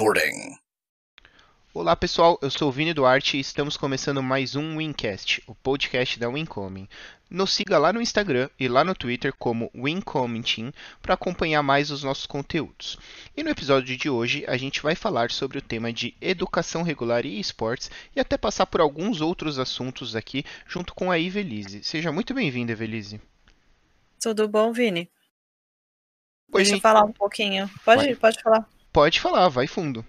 recording. Olá pessoal, eu sou o Vini Duarte e estamos começando mais um Wincast, o podcast da Wincoming. Nos siga lá no Instagram e lá no Twitter como Wincoming Team para acompanhar mais os nossos conteúdos. E no episódio de hoje a gente vai falar sobre o tema de educação regular e esportes e até passar por alguns outros assuntos aqui junto com a Ivelise. Seja muito bem-vinda, Ivelise. Tudo bom, Vini? Oi, Deixa gente... eu falar um pouquinho. Pode, pode, pode falar. Pode falar, vai fundo.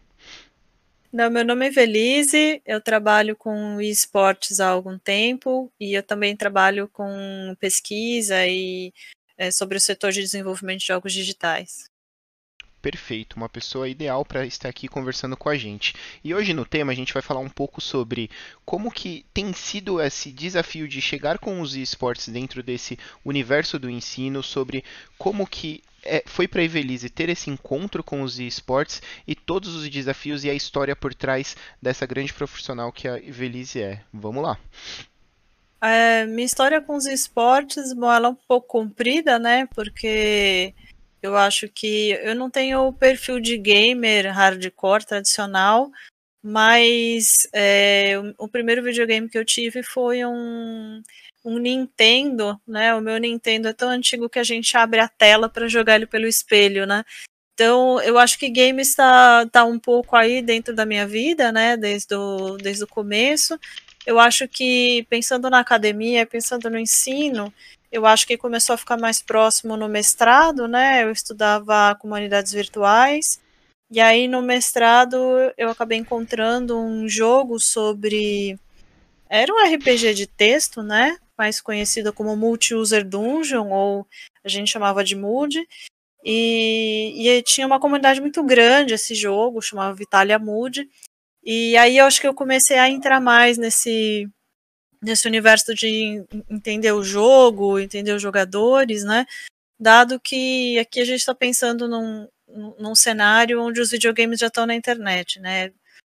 Não, meu nome é Velise, eu trabalho com esportes há algum tempo e eu também trabalho com pesquisa e é, sobre o setor de desenvolvimento de jogos digitais. Perfeito, uma pessoa ideal para estar aqui conversando com a gente. E hoje no tema a gente vai falar um pouco sobre como que tem sido esse desafio de chegar com os esportes dentro desse universo do ensino, sobre como que é, foi para Evelise ter esse encontro com os esportes e todos os desafios e a história por trás dessa grande profissional que a Evelise é. Vamos lá. É, minha história com os esportes, bom, ela é um pouco comprida, né? Porque eu acho que eu não tenho o perfil de gamer hardcore tradicional, mas é, o, o primeiro videogame que eu tive foi um um Nintendo, né? O meu Nintendo é tão antigo que a gente abre a tela para jogar ele pelo espelho, né? Então, eu acho que games está tá um pouco aí dentro da minha vida, né? Desde o, desde o começo. Eu acho que, pensando na academia, pensando no ensino, eu acho que começou a ficar mais próximo no mestrado, né? Eu estudava comunidades virtuais. E aí, no mestrado, eu acabei encontrando um jogo sobre. Era um RPG de texto, né? Mais conhecida como Multi-User Dungeon, ou a gente chamava de Mood. E, e tinha uma comunidade muito grande esse jogo, chamava Vitalia Mood. E aí eu acho que eu comecei a entrar mais nesse, nesse universo de entender o jogo, entender os jogadores, né? Dado que aqui a gente está pensando num, num cenário onde os videogames já estão na internet, né?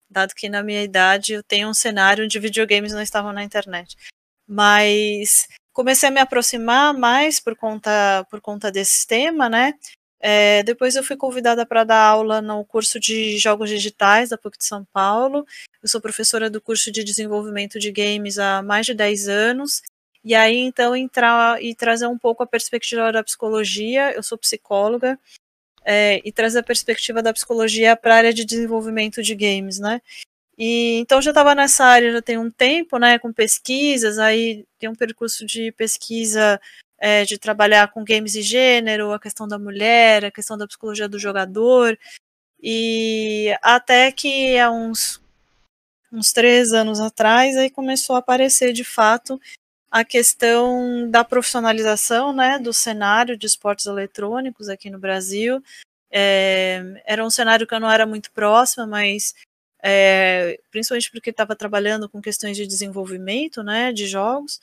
Dado que na minha idade eu tenho um cenário onde videogames não estavam na internet mas comecei a me aproximar mais por conta, por conta desse tema, né? É, depois eu fui convidada para dar aula no curso de jogos digitais da PUC de São Paulo. Eu sou professora do curso de desenvolvimento de games há mais de 10 anos. E aí, então, entrar e trazer um pouco a perspectiva da psicologia. Eu sou psicóloga. É, e trazer a perspectiva da psicologia para a área de desenvolvimento de games, né? E então já estava nessa área já tem um tempo, né, com pesquisas, aí tem um percurso de pesquisa é, de trabalhar com games e gênero, a questão da mulher, a questão da psicologia do jogador, e até que há uns, uns três anos atrás aí começou a aparecer de fato a questão da profissionalização né, do cenário de esportes eletrônicos aqui no Brasil. É, era um cenário que eu não era muito próxima, mas é, principalmente porque estava trabalhando com questões de desenvolvimento, né, de jogos,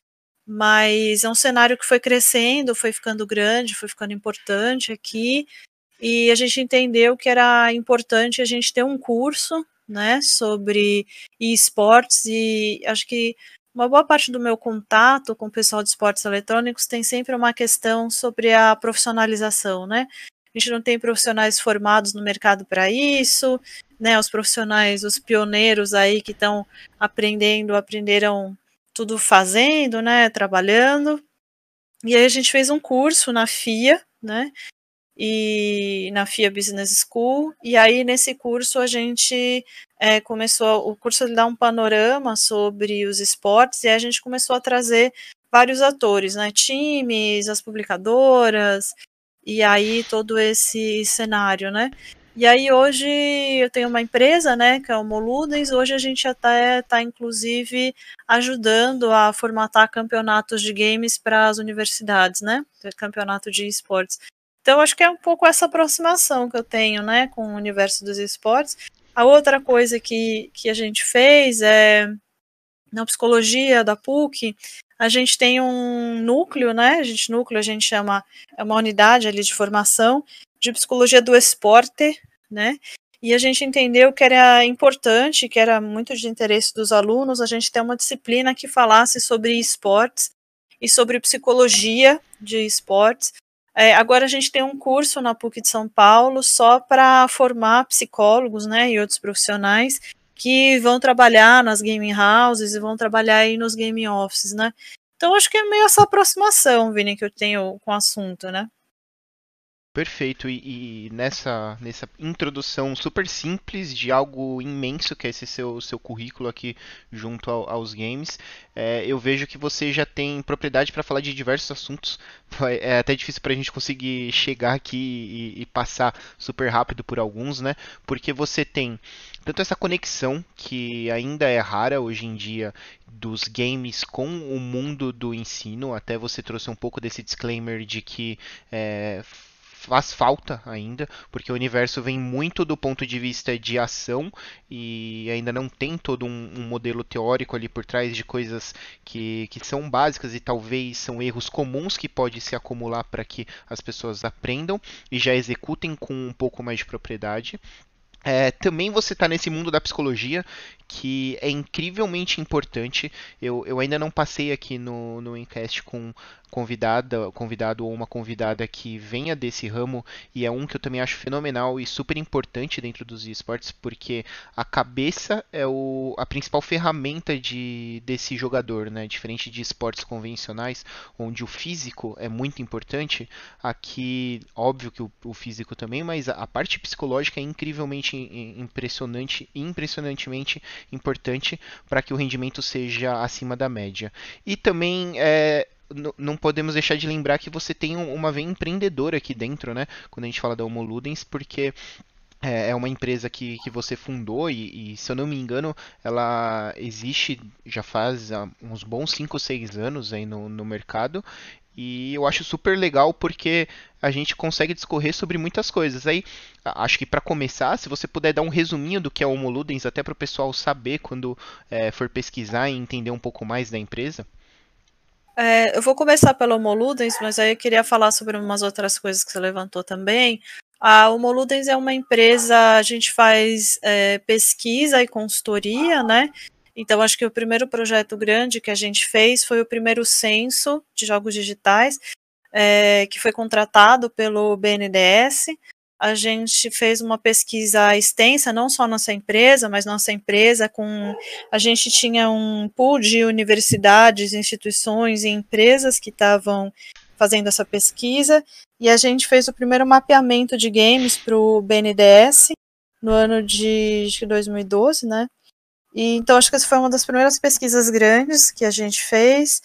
mas é um cenário que foi crescendo, foi ficando grande, foi ficando importante aqui, e a gente entendeu que era importante a gente ter um curso, né, sobre esportes, e acho que uma boa parte do meu contato com o pessoal de esportes eletrônicos tem sempre uma questão sobre a profissionalização, né? A gente não tem profissionais formados no mercado para isso, né, os profissionais, os pioneiros aí que estão aprendendo, aprenderam tudo fazendo, né, trabalhando. E aí a gente fez um curso na FIA, né, e na FIA Business School, e aí nesse curso a gente é, começou, o curso dá um panorama sobre os esportes, e a gente começou a trazer vários atores, né, times, as publicadoras, e aí todo esse cenário, né, e aí hoje eu tenho uma empresa, né, que é o Moludens, hoje a gente até está inclusive ajudando a formatar campeonatos de games para as universidades, né, campeonato de esportes. Então acho que é um pouco essa aproximação que eu tenho, né, com o universo dos esportes. A outra coisa que, que a gente fez é na psicologia da PUC, a gente tem um núcleo, né? A gente núcleo a gente chama é uma unidade ali de formação de psicologia do esporte, né? E a gente entendeu que era importante, que era muito de interesse dos alunos, a gente ter uma disciplina que falasse sobre esportes e sobre psicologia de esportes, É, agora a gente tem um curso na PUC de São Paulo só para formar psicólogos, né, e outros profissionais que vão trabalhar nas gaming houses e vão trabalhar aí nos gaming offices, né? Então acho que é meio essa aproximação, Vini, que eu tenho com o assunto, né? Perfeito, e, e, nessa, nessa introdução super simples de algo imenso que é esse seu, seu currículo aqui junto ao, aos games, é, eu vejo que você já tem propriedade para falar de diversos assuntos. É até difícil para a gente conseguir chegar aqui e, e, passar super rápido por alguns, né? Porque você tem tanto essa conexão que ainda é rara hoje em dia dos games com o mundo do ensino. Até você trouxe um pouco desse disclaimer de que é, faz falta ainda, porque o universo vem muito do ponto de vista de ação e ainda não tem todo um, um modelo teórico ali por trás de coisas que, que são básicas e talvez são erros comuns que pode se acumular para que as pessoas aprendam e já executem com um pouco mais de propriedade. É, também você está nesse mundo da psicologia que é incrivelmente importante. Eu, eu ainda não passei aqui no, no Encast com convidada, convidado ou uma convidada que venha desse ramo e é um que eu também acho fenomenal e super importante dentro dos esportes porque a cabeça é o, a principal ferramenta de, desse jogador, né? Diferente de esportes convencionais onde o físico é muito importante, aqui óbvio que o, o físico também, mas a, a parte psicológica é incrivelmente impressionante, impressionantemente importante para que o rendimento seja acima da média. E também é, não podemos deixar de lembrar que você tem uma veia empreendedora aqui dentro, né? Quando a gente fala da Homoludens, porque é, é uma empresa que, que você fundou e, e, se eu não me engano, ela existe já faz uns bons 5 ou 6 anos aí no, no mercado e eu acho super legal porque a gente consegue discorrer sobre muitas coisas. Aí, acho que para começar, se você puder dar um resuminho do que é o Homoludens, até para o pessoal saber quando é, for pesquisar e entender um pouco mais da empresa. É, eu vou começar pelo Homoludens, mas aí eu queria falar sobre umas outras coisas que você levantou também. A Homoludens é uma empresa, a gente faz é, pesquisa e consultoria, né? Então, acho que o primeiro projeto grande que a gente fez foi o primeiro censo de jogos digitais, é, que foi contratado pelo BNDES. A gente fez uma pesquisa extensa, não só nossa empresa, mas nossa empresa com. A gente tinha um pool de universidades, instituições e empresas que estavam fazendo essa pesquisa, e a gente fez o primeiro mapeamento de games para o BNDES no ano de, de 2012, né? E, então, acho que essa foi uma das primeiras pesquisas grandes que a gente fez.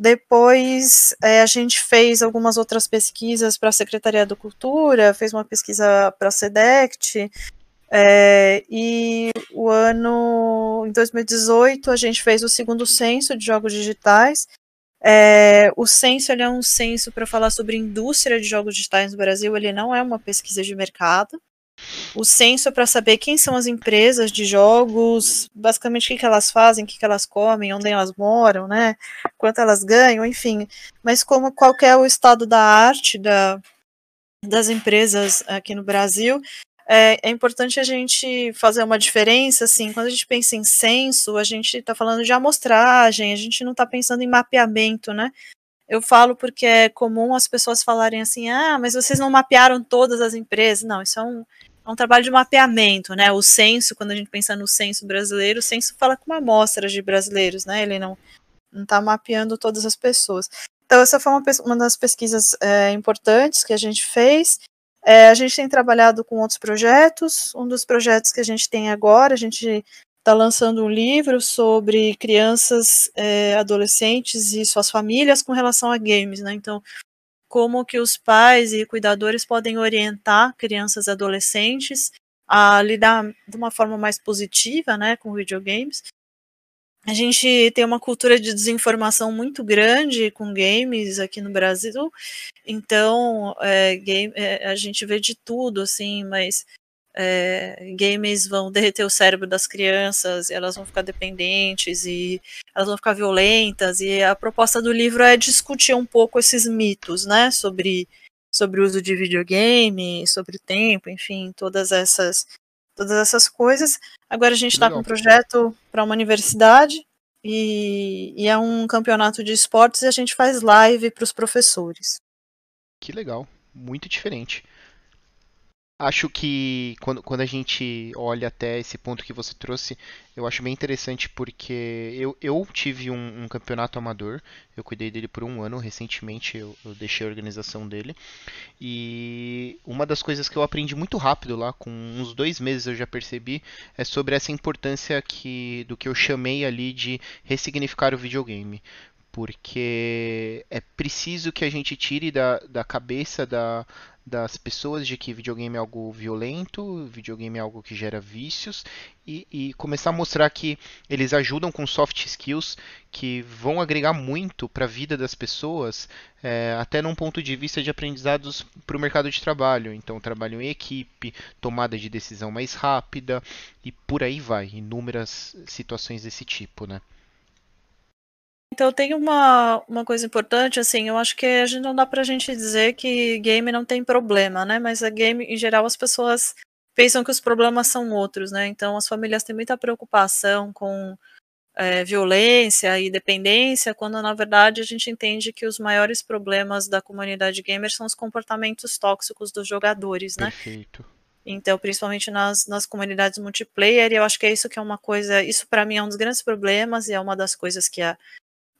Depois, é, a gente fez algumas outras pesquisas para a Secretaria da Cultura, fez uma pesquisa para a SEDECT, é, e o ano, em 2018, a gente fez o segundo censo de jogos digitais. É, o censo é um censo para falar sobre indústria de jogos digitais no Brasil, ele não é uma pesquisa de mercado. O censo é para saber quem são as empresas de jogos, basicamente o que, que elas fazem, o que, que elas comem, onde elas moram, né? Quanto elas ganham, enfim. Mas como qual é o estado da arte da, das empresas aqui no Brasil, é, é, importante a gente fazer uma diferença, assim, quando a gente pensa em censo, a gente está falando de amostragem, a gente não está pensando em mapeamento, né? Eu falo porque é comum as pessoas falarem assim, ah, mas vocês não mapearam todas as empresas. Não, isso é um, é um trabalho de mapeamento, né? O censo, quando a gente pensa no censo brasileiro, o censo fala com uma amostra de brasileiros, né? Ele não não está mapeando todas as pessoas. Então, essa foi uma, uma das pesquisas é, importantes que a gente fez. É, a gente tem trabalhado com outros projetos. Um dos projetos que a gente tem agora, a gente está lançando um livro sobre crianças, é, adolescentes e suas famílias com relação a games, né? Então, como que os pais e cuidadores podem orientar crianças e adolescentes a lidar de uma forma mais positiva, né, com videogames. A gente tem uma cultura de desinformação muito grande com games aqui no Brasil, então é, game, é, a gente vê de tudo, assim, mas é, games vão derreter o cérebro das crianças, elas vão ficar dependentes e elas vão ficar violentas. E a proposta do livro é discutir um pouco esses mitos, né, sobre sobre o uso de videogame, sobre o tempo, enfim, todas essas todas essas coisas. Agora a gente está com um projeto para uma universidade e, e é um campeonato de esportes e a gente faz live para os professores. Que legal, muito diferente. Acho que quando, quando a gente olha até esse ponto que você trouxe, eu acho bem interessante porque eu, eu tive um, um campeonato amador, eu cuidei dele por um ano, recentemente eu, eu deixei a organização dele. E uma das coisas que eu aprendi muito rápido lá, com uns dois meses eu já percebi, é sobre essa importância que, do que eu chamei ali de ressignificar o videogame porque é preciso que a gente tire da, da cabeça da, das pessoas de que videogame é algo violento, videogame é algo que gera vícios e, e, começar a mostrar que eles ajudam com soft skills que vão agregar muito para a vida das pessoas, é, até num ponto de vista de aprendizados para o mercado de trabalho. Então, trabalho em equipe, tomada de decisão mais rápida e por aí vai, inúmeras situações desse tipo, né? Então tem uma, uma coisa importante, assim, eu acho que a gente não dá pra gente dizer que game não tem problema, né? Mas a game, em geral, as pessoas pensam que os problemas são outros, né? Então as famílias têm muita preocupação com é, violência e dependência, quando na verdade a gente entende que os maiores problemas da comunidade gamer são os comportamentos tóxicos dos jogadores, né? Perfeito. Então, principalmente nas, nas comunidades multiplayer, e eu acho que é isso que é uma coisa, isso para mim é um dos grandes problemas e é uma das coisas que a,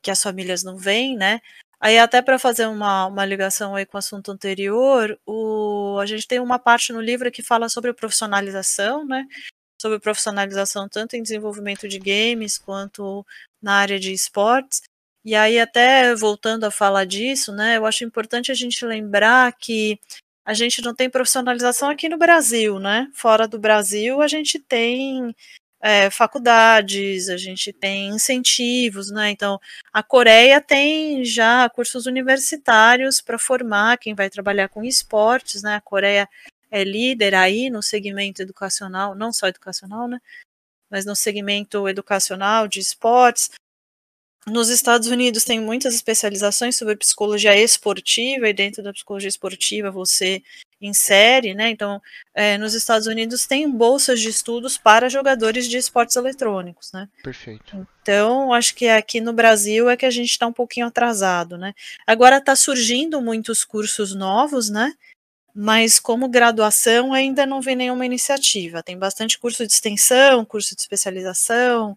que as famílias não veem, né? Aí até para fazer uma, uma ligação aí com o assunto anterior, o, a gente tem uma parte no livro que fala sobre profissionalização, né? Sobre profissionalização tanto em desenvolvimento de games quanto na área de esportes. E aí até voltando a falar disso, né? Eu acho importante a gente lembrar que a gente não tem profissionalização aqui no Brasil, né? Fora do Brasil, a gente tem é, faculdades, a gente tem incentivos, né? Então, a Coreia tem já cursos universitários para formar quem vai trabalhar com esportes, né? A Coreia é líder aí no segmento educacional, não só educacional, né? Mas no segmento educacional de esportes. Nos Estados Unidos tem muitas especializações sobre psicologia esportiva, e dentro da psicologia esportiva você insere, né? Então, é, nos Estados Unidos tem bolsas de estudos para jogadores de esportes eletrônicos, né? Perfeito. Então, acho que aqui no Brasil é que a gente está um pouquinho atrasado, né? Agora está surgindo muitos cursos novos, né? Mas como graduação ainda não vem nenhuma iniciativa. Tem bastante curso de extensão, curso de especialização,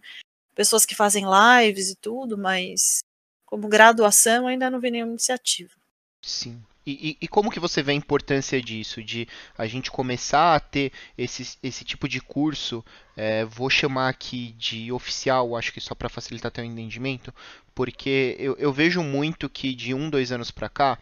pessoas que fazem lives e tudo, mas como graduação ainda não vi nenhuma iniciativa. Sim. E, e, e, como que você vê a importância disso, de a gente começar a ter esse, esse tipo de curso, é, vou chamar aqui de oficial, acho que só para facilitar o entendimento, porque eu, eu vejo muito que de um, dois anos para cá,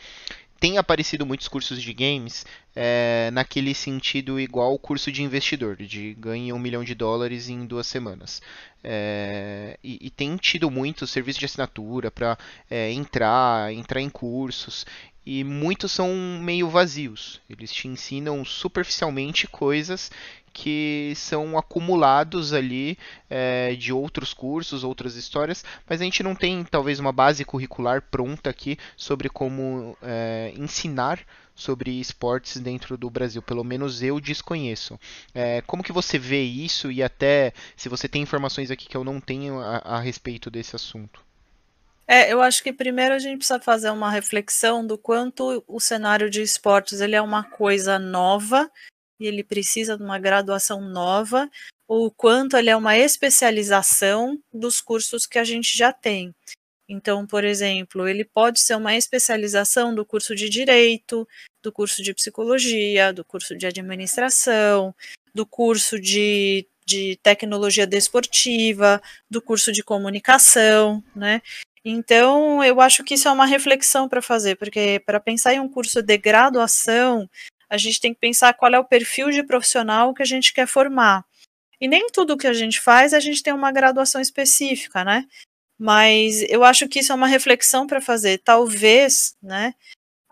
tem aparecido muitos cursos de games é, naquele sentido igual o curso de investidor, de ganhe um milhão de dólares em duas semanas. É, e, e, tem tido muito serviço de assinatura para é, entrar, entrar em cursos e muitos são meio vazios. Eles te ensinam superficialmente coisas que são acumulados ali é, de outros cursos, outras histórias, mas a gente não tem talvez uma base curricular pronta aqui sobre como é, ensinar sobre esportes dentro do Brasil. Pelo menos eu desconheço. É, como que você vê isso e até se você tem informações aqui que eu não tenho a, a respeito desse assunto? É, eu acho que primeiro a gente precisa fazer uma reflexão do quanto o cenário de esportes ele é uma coisa nova e ele precisa de uma graduação nova, ou quanto ele é uma especialização dos cursos que a gente já tem. Então, por exemplo, ele pode ser uma especialização do curso de direito, do curso de psicologia, do curso de administração, do curso de, de tecnologia desportiva, do curso de comunicação, né? Então, eu acho que isso é uma reflexão para fazer, porque para pensar em um curso de graduação, a gente tem que pensar qual é o perfil de profissional que a gente quer formar. E nem tudo que a gente faz a gente tem uma graduação específica, né? Mas eu acho que isso é uma reflexão para fazer. Talvez, né?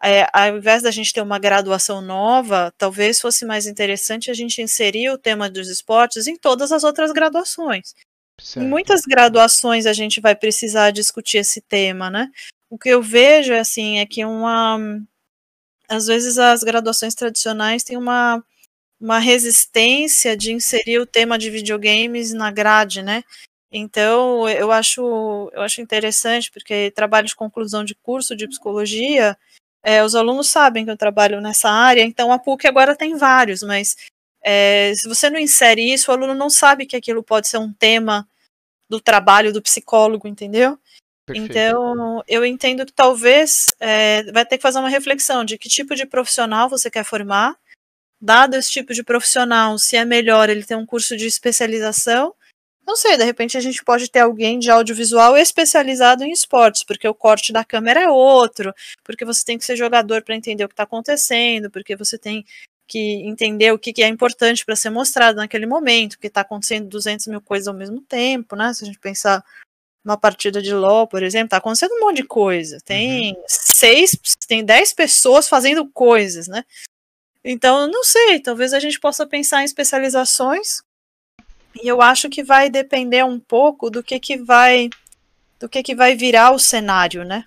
É, ao invés da gente ter uma graduação nova, talvez fosse mais interessante a gente inserir o tema dos esportes em todas as outras graduações. Certo. Em muitas graduações a gente vai precisar discutir esse tema, né? O que eu vejo é assim, é que uma às vezes as graduações tradicionais têm uma, uma resistência de inserir o tema de videogames na grade, né? Então, eu acho, eu acho interessante, porque trabalho de conclusão de curso de psicologia, É, os alunos sabem que eu trabalho nessa área, então a PUC agora tem vários, mas é, se você não insere isso, o aluno não sabe que aquilo pode ser um tema do trabalho do psicólogo, entendeu? Perfeito. Então, eu entendo que talvez é, vai ter que fazer uma reflexão de que tipo de profissional você quer formar, dado esse tipo de profissional, se é melhor ele ter um curso de especialização. Não sei, de repente a gente pode ter alguém de audiovisual especializado em esportes, porque o corte da câmera é outro, porque você tem que ser jogador para entender o que está acontecendo, porque você tem que entender o que, que é importante para ser mostrado naquele momento, que está acontecendo 200 mil coisas ao mesmo tempo, né? Se a gente pensar uma partida de LoL, por exemplo, tá acontecendo um monte de coisa. Tem uhum. seis, tem dez pessoas fazendo coisas, né? Então, não sei, talvez a gente possa pensar em especializações. E eu acho que vai depender um pouco do que que vai do que que vai virar o cenário, né?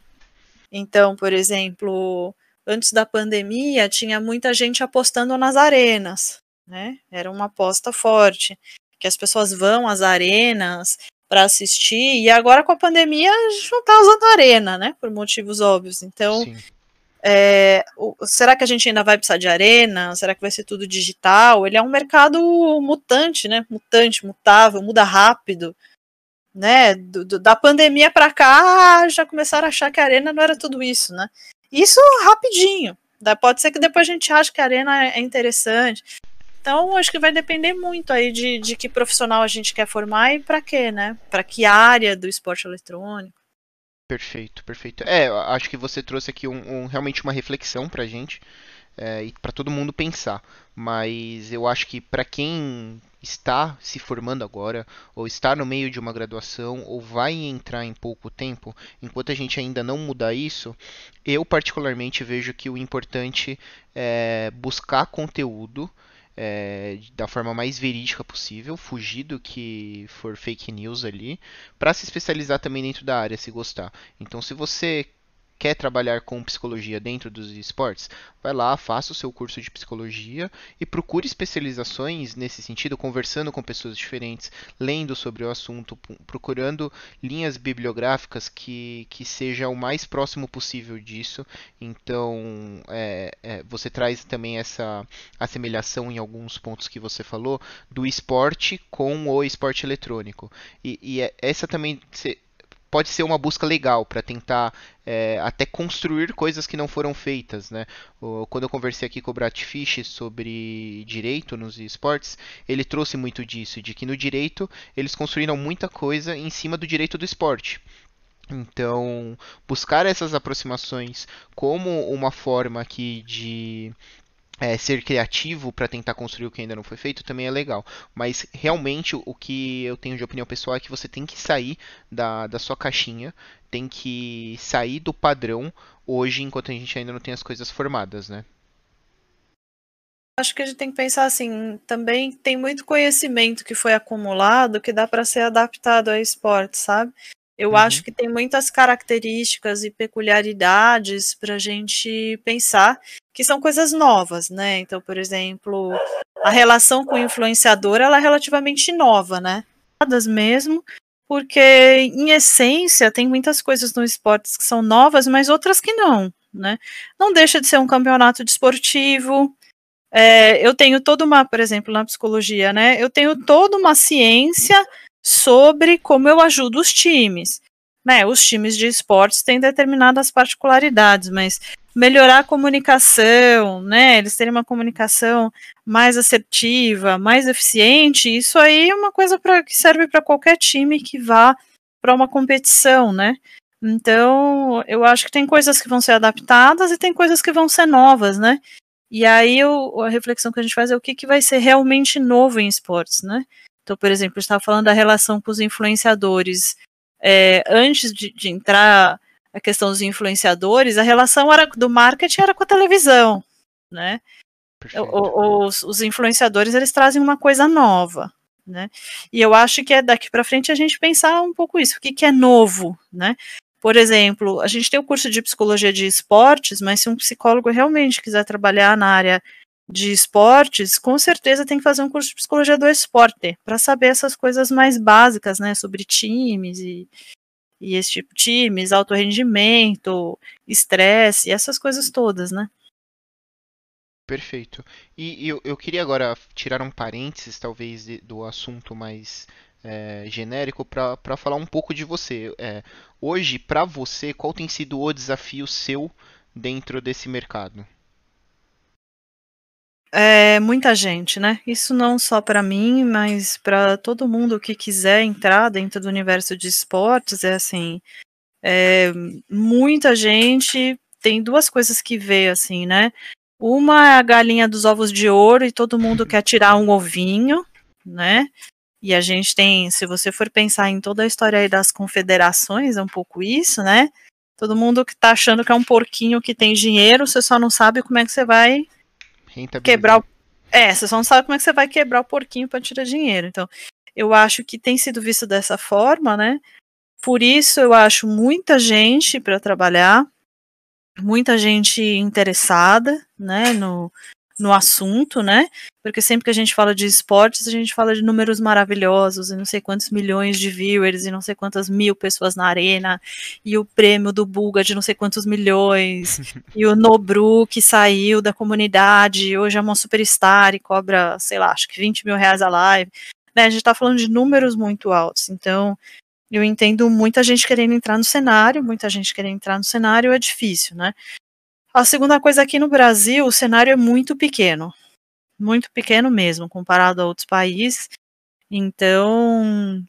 Então, por exemplo, antes da pandemia, tinha muita gente apostando nas arenas, né? Era uma aposta forte, que as pessoas vão às arenas para assistir, e agora com a pandemia a gente não está usando arena, né? Por motivos óbvios. Então, é, o, será que a gente ainda vai precisar de arena? Será que vai ser tudo digital? Ele é um mercado mutante, né? Mutante, mutável, muda rápido. Né, do, do, da pandemia para cá já começaram a achar que a arena não era tudo isso, né? Isso rapidinho. Pode ser que depois a gente ache que a arena é interessante. Então, acho que vai depender muito aí de, de que profissional a gente quer formar e para quê, né? Para que área do esporte eletrônico. Perfeito, perfeito. É, acho que você trouxe aqui um, um realmente uma reflexão pra gente é, e para todo mundo pensar. Mas eu acho que para quem está se formando agora, ou está no meio de uma graduação, ou vai entrar em pouco tempo, enquanto a gente ainda não mudar isso, eu particularmente vejo que o importante é buscar conteúdo. É, da forma mais verídica possível, fugir do que for fake news ali, para se especializar também dentro da área, se gostar. Então, se você quer trabalhar com psicologia dentro dos esportes, vai lá, faça o seu curso de psicologia e procure especializações nesse sentido, conversando com pessoas diferentes, lendo sobre o assunto, procurando linhas bibliográficas que, que seja o mais próximo possível disso. Então, é, é, você traz também essa assemelhação em alguns pontos que você falou do esporte com o esporte eletrônico. E, e é, essa também pode ser uma busca legal para tentar é, até construir coisas que não foram feitas, né? Quando eu conversei aqui com o Brad Fish sobre direito nos esportes, ele trouxe muito disso, de que no direito eles construíram muita coisa em cima do direito do esporte. Então, buscar essas aproximações como uma forma aqui de é, ser criativo para tentar construir o que ainda não foi feito também é legal. Mas realmente o que eu tenho de opinião pessoal é que você tem que sair da, da sua caixinha, tem que sair do padrão hoje, enquanto a gente ainda não tem as coisas formadas, né? Acho que a gente tem que pensar assim, também tem muito conhecimento que foi acumulado que dá para ser adaptado a esporte, sabe? Eu uhum. acho que tem muitas características e peculiaridades para a gente pensar que são coisas novas, né? Então, por exemplo, a relação com o influenciador ela é relativamente nova, né? mesmo, porque em essência tem muitas coisas no esporte que são novas, mas outras que não, né? Não deixa de ser um campeonato desportivo. É, eu tenho toda uma, por exemplo, na psicologia, né? Eu tenho toda uma ciência sobre como eu ajudo os times. Né, os times de esportes têm determinadas particularidades, mas melhorar a comunicação, né, eles terem uma comunicação mais assertiva, mais eficiente, isso aí é uma coisa pra, que serve para qualquer time que vá para uma competição, né? Então, eu acho que tem coisas que vão ser adaptadas e tem coisas que vão ser novas, né? E aí a reflexão que a gente faz é o que, que vai ser realmente novo em esportes, né? Então, por exemplo, eu estava falando da relação com os influenciadores. É, antes de, de, entrar a questão dos influenciadores, a relação era do marketing era com a televisão, né? Os, os, influenciadores eles trazem uma coisa nova, né? E eu acho que é daqui para frente a gente pensar um pouco isso, o que, que é novo, né? Por exemplo, a gente tem o curso de psicologia de esportes, mas se um psicólogo realmente quiser trabalhar na área de esportes, com certeza tem que fazer um curso de psicologia do esporte para saber essas coisas mais básicas, né, sobre times e, e esse tipo de times, alto rendimento, estresse, essas coisas todas, né? Perfeito. E, eu, eu queria agora tirar um parênteses, talvez, de, do assunto mais é, genérico para falar um pouco de você. É, hoje, para você, qual tem sido o desafio seu dentro desse mercado? É muita gente, né? Isso não só para mim, mas para todo mundo que quiser entrar dentro do universo de esportes. É assim, é, muita gente tem duas coisas que vê assim, né? Uma é a galinha dos ovos de ouro e todo mundo quer tirar um ovinho, né? E a gente tem, se você for pensar em toda a história aí das confederações, é um pouco isso, né? Todo mundo que tá achando que é um porquinho que tem dinheiro, você só não sabe como é que você vai quebrar o. É, você só não sabe como é que você vai quebrar o porquinho para tirar dinheiro. Então, eu acho que tem sido visto dessa forma, né? Por isso eu acho muita gente para trabalhar, muita gente interessada, né, no, no assunto, né? Porque sempre que a gente fala de esportes, a gente fala de números maravilhosos, e não sei quantos milhões de viewers, e não sei quantas mil pessoas na arena, e o prêmio do Buga de não sei quantos milhões, e o Nobru que saiu da comunidade, hoje é uma superstar e cobra, sei lá, acho que 20 mil reais a live. Né? A gente tá falando de números muito altos, então eu entendo muita gente querendo entrar no cenário, muita gente querendo entrar no cenário é difícil, né? A segunda coisa aqui no Brasil, o cenário é muito pequeno. Muito pequeno mesmo, comparado a outros países. Então,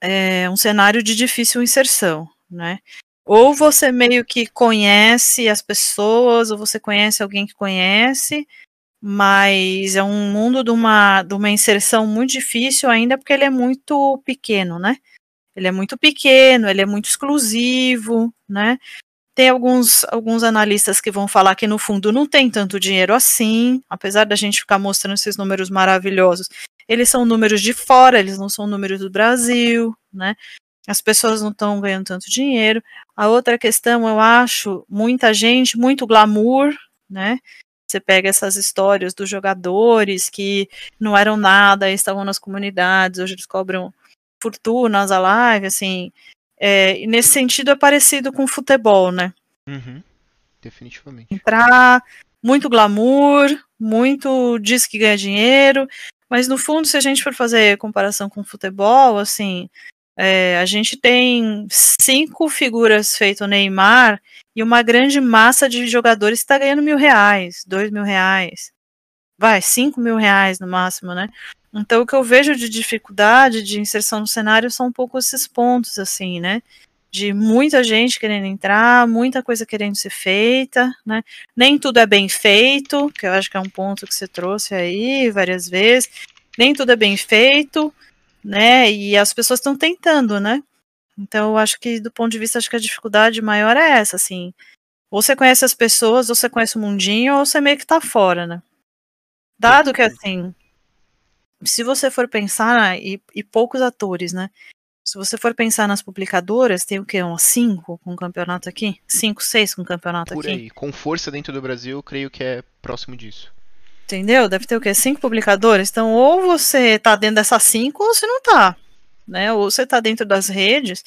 é um cenário de difícil inserção, né? Ou você meio que conhece as pessoas, ou você conhece alguém que conhece, mas é um mundo de uma, de uma inserção muito difícil ainda porque ele é muito pequeno, né? Ele é muito pequeno, ele é muito exclusivo, né? Tem alguns, alguns analistas que vão falar que no fundo não tem tanto dinheiro assim, apesar da gente ficar mostrando esses números maravilhosos. Eles são números de fora, eles não são números do Brasil, né? As pessoas não estão ganhando tanto dinheiro. A outra questão, eu acho, muita gente, muito glamour, né? Você pega essas histórias dos jogadores que não eram nada, estavam nas comunidades, hoje eles cobram fortunas a live, assim, é, nesse sentido é parecido com futebol, né? Uhum, definitivamente. Entrar muito glamour, muito diz que ganha dinheiro, mas no fundo, se a gente for fazer comparação com futebol, assim, é, a gente tem cinco figuras feito Neymar e uma grande massa de jogadores que está ganhando mil reais, dois mil reais, vai, cinco mil reais no máximo, né? Então, o que eu vejo de dificuldade de inserção no cenário são um pouco esses pontos, assim, né? De muita gente querendo entrar, muita coisa querendo ser feita, né? Nem tudo é bem feito, que eu acho que é um ponto que você trouxe aí várias vezes. Nem tudo é bem feito, né? E as pessoas estão tentando, né? Então, eu acho que, do ponto de vista, acho que a dificuldade maior é essa, assim. Ou você conhece as pessoas, ou você conhece o mundinho, ou você meio que tá fora, né? Dado que, assim, se você for pensar, e, e, poucos atores, né? Se você for pensar nas publicadoras, tem o quê? Uns cinco com campeonato aqui? Cinco, seis com campeonato Por aqui? Por aí. Com força dentro do Brasil, creio que é próximo disso. Entendeu? Deve ter o quê? Cinco publicadoras. Então, ou você tá dentro dessas cinco, ou você não tá. Né? Ou você tá dentro das redes.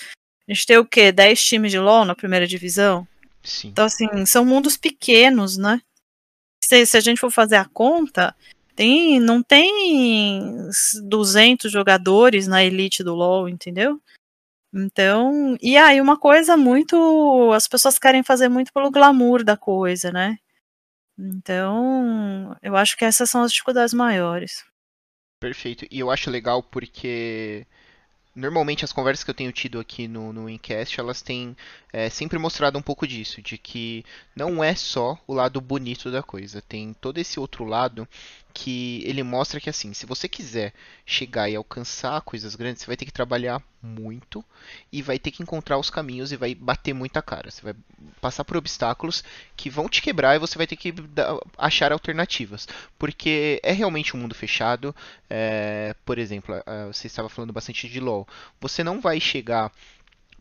A gente tem o quê? Dez times de LoL na primeira divisão? Sim. Então, assim, são mundos pequenos, né? Se, se a gente for fazer a conta, tem, não tem 200 jogadores na elite do LoL, entendeu? Então, e aí uma coisa muito, as pessoas querem fazer muito pelo glamour da coisa, né? Então, eu acho que essas são as dificuldades maiores. Perfeito. E eu acho legal porque normalmente as conversas que eu tenho tido aqui no, no Incast, elas têm é, sempre mostrado um pouco disso, de que não é só o lado bonito da coisa, tem todo esse outro lado que ele mostra que assim, se você quiser chegar e alcançar coisas grandes, você vai ter que trabalhar muito e vai ter que encontrar os caminhos e vai bater muita cara. Você vai passar por obstáculos que vão te quebrar e você vai ter que achar alternativas, porque é realmente um mundo fechado. É, por exemplo, você estava falando bastante de LoL. Você não vai chegar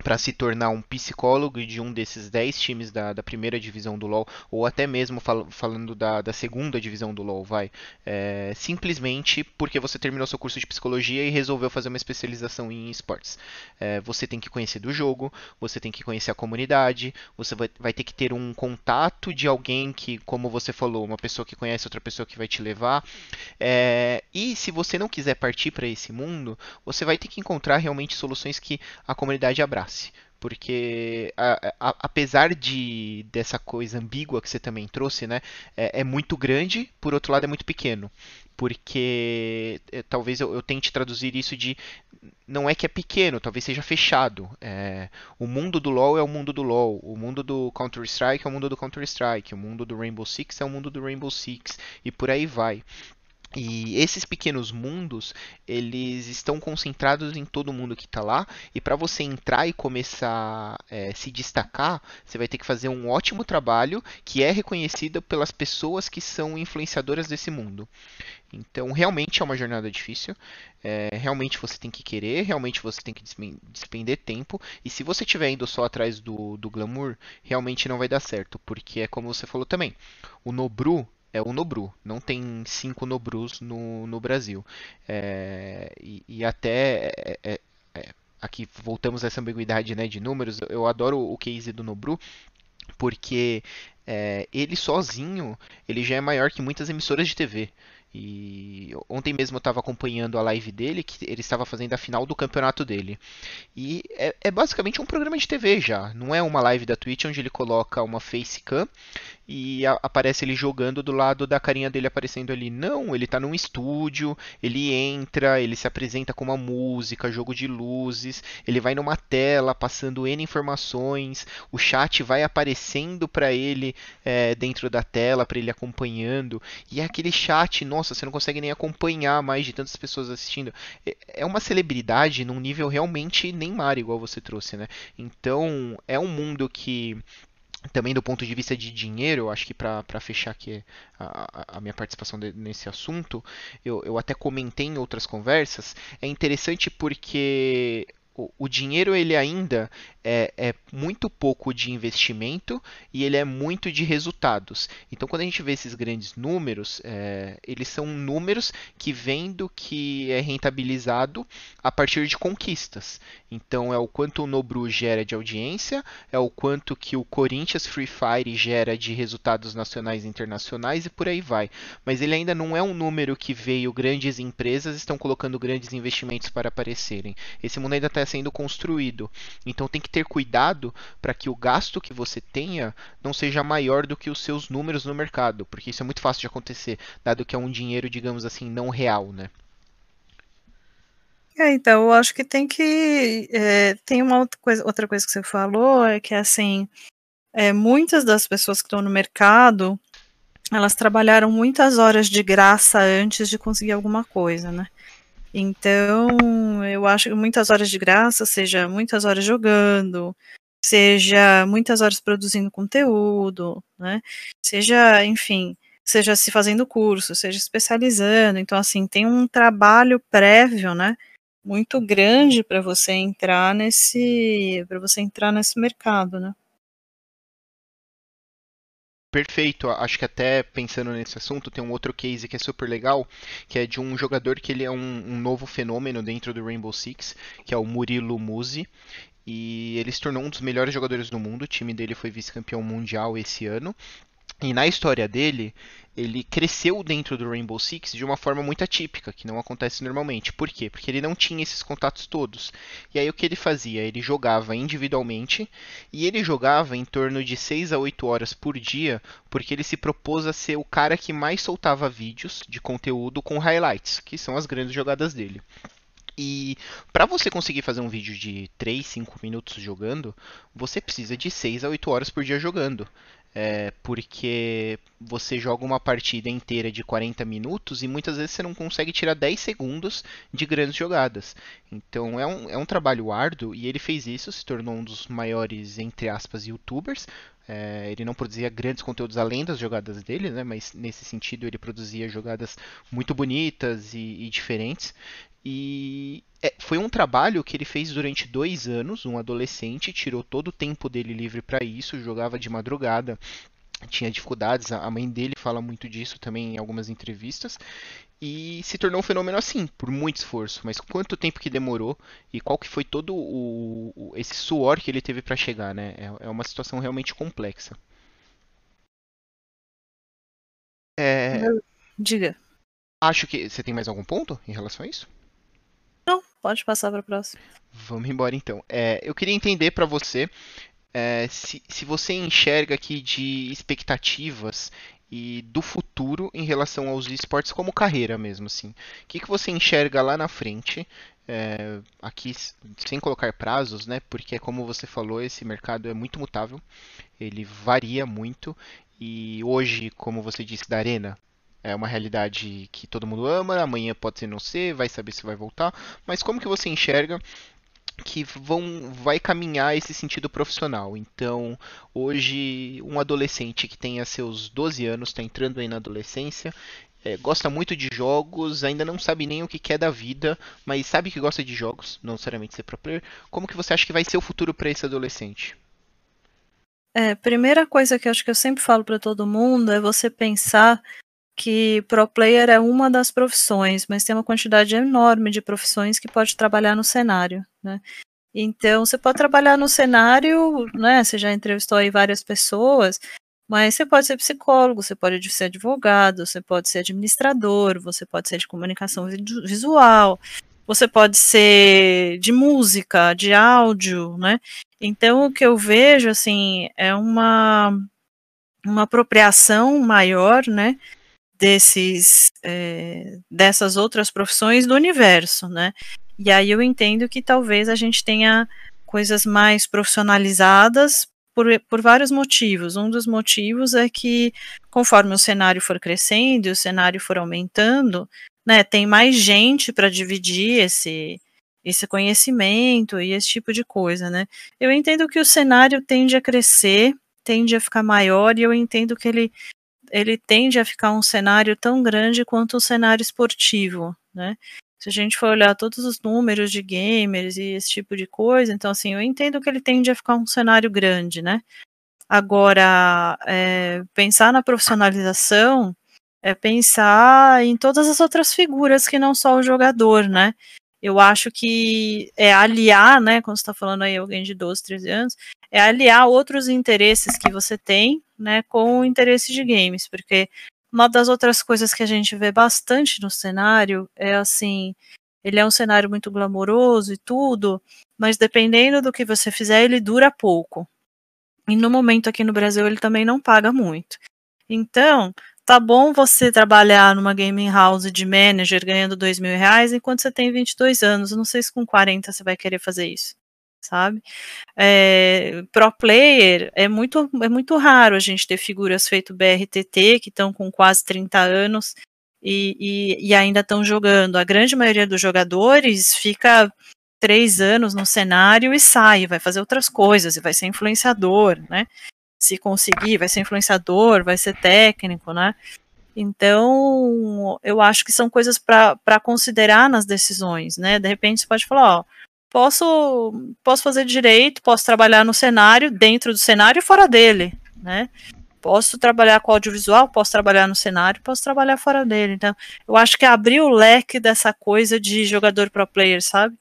para se tornar um psicólogo de um desses 10 times da, da, primeira divisão do LoL, ou até mesmo fal falando da, da, segunda divisão do LoL, vai. É, simplesmente porque você terminou seu curso de psicologia e resolveu fazer uma especialização em esportes. É, você tem que conhecer do jogo, você tem que conhecer a comunidade, você vai, vai ter que ter um contato de alguém que, como você falou, uma pessoa que conhece outra pessoa que vai te levar. É, e se você não quiser partir para esse mundo, você vai ter que encontrar realmente soluções que a comunidade abraça porque a, a, apesar de dessa coisa ambígua que você também trouxe, né, é, é muito grande, por outro lado é muito pequeno, porque é, talvez eu, eu, tente traduzir isso de não é que é pequeno, talvez seja fechado. É, o mundo do LoL é o mundo do LoL, o mundo do Counter Strike é o mundo do Counter Strike, o mundo do Rainbow Six é o mundo do Rainbow Six e por aí vai. E esses pequenos mundos, eles estão concentrados em todo mundo que está lá. E para você entrar e começar a é, se destacar, você vai ter que fazer um ótimo trabalho que é reconhecido pelas pessoas que são influenciadoras desse mundo. Então, realmente é uma jornada difícil. É, realmente você tem que querer, realmente você tem que despender tempo. E se você estiver indo só atrás do, do glamour, realmente não vai dar certo. Porque é como você falou também: o Nobru é o Nobru. Não tem cinco Nobrus no, no Brasil. É, e, e, até é, é, é, aqui voltamos a essa ambiguidade né, de números. Eu adoro o case do Nobru porque é, ele sozinho ele já é maior que muitas emissoras de TV. E ontem mesmo eu estava acompanhando a live dele, que ele estava fazendo a final do campeonato dele. E é, é, basicamente um programa de TV já. Não é uma live da Twitch onde ele coloca uma facecam e a, aparece ele jogando do lado da carinha dele aparecendo ali. Não, ele está num estúdio, ele entra, ele se apresenta com uma música, jogo de luzes, ele vai numa tela passando N informações, o chat vai aparecendo para ele é, dentro da tela, para ele acompanhando. E é aquele chat, nossa, você não consegue nem acompanhar mais de tantas pessoas assistindo. É, é uma celebridade num nível realmente Neymar, igual você trouxe, né? Então, é um mundo que também do ponto de vista de dinheiro, eu acho que para fechar aqui a, a minha participação de, nesse assunto, eu, eu até comentei em outras conversas, é interessante porque o, o dinheiro ele ainda é, é, muito pouco de investimento e ele é muito de resultados. Então, quando a gente vê esses grandes números, é, eles são números que vêm do que é rentabilizado a partir de conquistas. Então, é o quanto o Nobru gera de audiência, é o quanto que o Corinthians Free Fire gera de resultados nacionais e internacionais e por aí vai. Mas ele ainda não é um número que veio grandes empresas estão colocando grandes investimentos para aparecerem. Esse mundo ainda está sendo construído. Então, tem que ter cuidado para que o gasto que você tenha não seja maior do que os seus números no mercado, porque isso é muito fácil de acontecer, dado que é um dinheiro, digamos assim, não real, né? É, então, eu acho que tem que. É, tem uma outra coisa, outra coisa que você falou, é que assim, é, muitas das pessoas que estão no mercado, elas trabalharam muitas horas de graça antes de conseguir alguma coisa, né? Então, eu acho que muitas horas de graça, seja muitas horas jogando, seja muitas horas produzindo conteúdo, né? Seja, enfim, seja se fazendo curso, seja especializando. Então, assim, tem um trabalho prévio, né? Muito grande para você entrar nesse, para você entrar nesse mercado, né? Perfeito, acho que até pensando nesse assunto, tem um outro case que é super legal, que é de um jogador que ele é um, um novo fenômeno dentro do Rainbow Six, que é o Murilo Muzi. E ele se tornou um dos melhores jogadores do mundo. O time dele foi vice-campeão mundial esse ano. E na história dele, ele cresceu dentro do Rainbow Six de uma forma muito atípica, que não acontece normalmente. Por quê? Porque ele não tinha esses contatos todos. E aí o que ele fazia? Ele jogava individualmente e ele jogava em torno de 6 a 8 horas por dia, porque ele se propôs a ser o cara que mais soltava vídeos de conteúdo com highlights, que são as grandes jogadas dele. E para você conseguir fazer um vídeo de 3, 5 minutos jogando, você precisa de 6 a 8 horas por dia jogando. É, porque você joga uma partida inteira de 40 minutos e muitas vezes você não consegue tirar 10 segundos de grandes jogadas. Então é um, é um trabalho árduo e ele fez isso, se tornou um dos maiores, entre aspas, youtubers É, ele não produzia grandes conteúdos além das jogadas dele, né? Mas nesse sentido ele produzia jogadas muito bonitas e, e diferentes. E é, foi um trabalho que ele fez durante dois anos, um adolescente, tirou todo o tempo dele livre para isso, jogava de madrugada, tinha dificuldades, a mãe dele fala muito disso também em algumas entrevistas, e se tornou um fenômeno assim, por muito esforço. Mas quanto tempo que demorou e qual que foi todo o, o esse suor que ele teve para chegar, né? É, é, uma situação realmente complexa. É... Diga. Acho que você tem mais algum ponto em relação a isso? Pode passar para o próximo. Vamos embora então. É, eu queria entender para você é, se, se você enxerga aqui de expectativas e do futuro em relação aos esportes como carreira mesmo, assim. O que, que você enxerga lá na frente? É, aqui sem colocar prazos, né? Porque como você falou, esse mercado é muito mutável, ele varia muito e hoje, como você disse da arena, é uma realidade que todo mundo ama, amanhã pode ser não ser, vai saber se vai voltar, mas como que você enxerga que vão vai caminhar esse sentido profissional. Então, hoje um adolescente que tenha seus 12 anos, está entrando aí na adolescência, é, gosta muito de jogos, ainda não sabe nem o que quer da vida, mas sabe que gosta de jogos, não necessariamente ser pro player. Como que você acha que vai ser o futuro para esse adolescente? É, primeira coisa que eu acho que eu sempre falo para todo mundo é você pensar que pro player é uma das profissões, mas tem uma quantidade enorme de profissões que pode trabalhar no cenário, né? Então, você pode trabalhar no cenário, né? Você já entrevistou aí várias pessoas, mas você pode ser psicólogo, você pode ser advogado, você pode ser administrador, você pode ser de comunicação visual, você pode ser de música, de áudio, né? Então, o que eu vejo, assim, é uma, uma apropriação maior, né? Desses é, dessas outras profissões do universo, né? E aí eu entendo que talvez a gente tenha coisas mais profissionalizadas por, por vários motivos. Um dos motivos é que conforme o cenário for crescendo e o cenário for aumentando, né, tem mais gente para dividir esse esse conhecimento e esse tipo de coisa, né? Eu entendo que o cenário tende a crescer, tende a ficar maior e eu entendo que ele ele tende a ficar um cenário tão grande quanto o cenário esportivo, né? Se a gente for olhar todos os números de gamers e esse tipo de coisa, então assim, eu entendo que ele tende a ficar um cenário grande, né? Agora, é, pensar na profissionalização é pensar em todas as outras figuras que não só o jogador, né? Eu acho que é aliar, né, quando você está falando aí alguém de 12, 13 anos, é aliar outros interesses que você tem, né, com o interesse de games, porque uma das outras coisas que a gente vê bastante no cenário é assim, ele é um cenário muito glamouroso e tudo, mas dependendo do que você fizer, ele dura pouco. E no momento aqui no Brasil ele também não paga muito. Então, tá bom você trabalhar numa gaming house de manager ganhando dois mil reais enquanto você tem 22 anos. Eu não sei se com 40 você vai querer fazer isso, sabe? É, pro player é muito, é muito raro a gente ter figuras feito BRTT que estão com quase 30 anos e, e, e ainda estão jogando. A grande maioria dos jogadores fica três anos no cenário e sai, vai fazer outras coisas e vai ser influenciador, né? Se conseguir, vai ser influenciador, vai ser técnico, né? Então, eu acho que são coisas para considerar nas decisões, né? De repente você pode falar, ó, posso, posso fazer direito, posso trabalhar no cenário, dentro do cenário e fora dele, né? Posso trabalhar com audiovisual, posso trabalhar no cenário, posso trabalhar fora dele. Então, eu acho que abrir o leque dessa coisa de jogador pro player, sabe?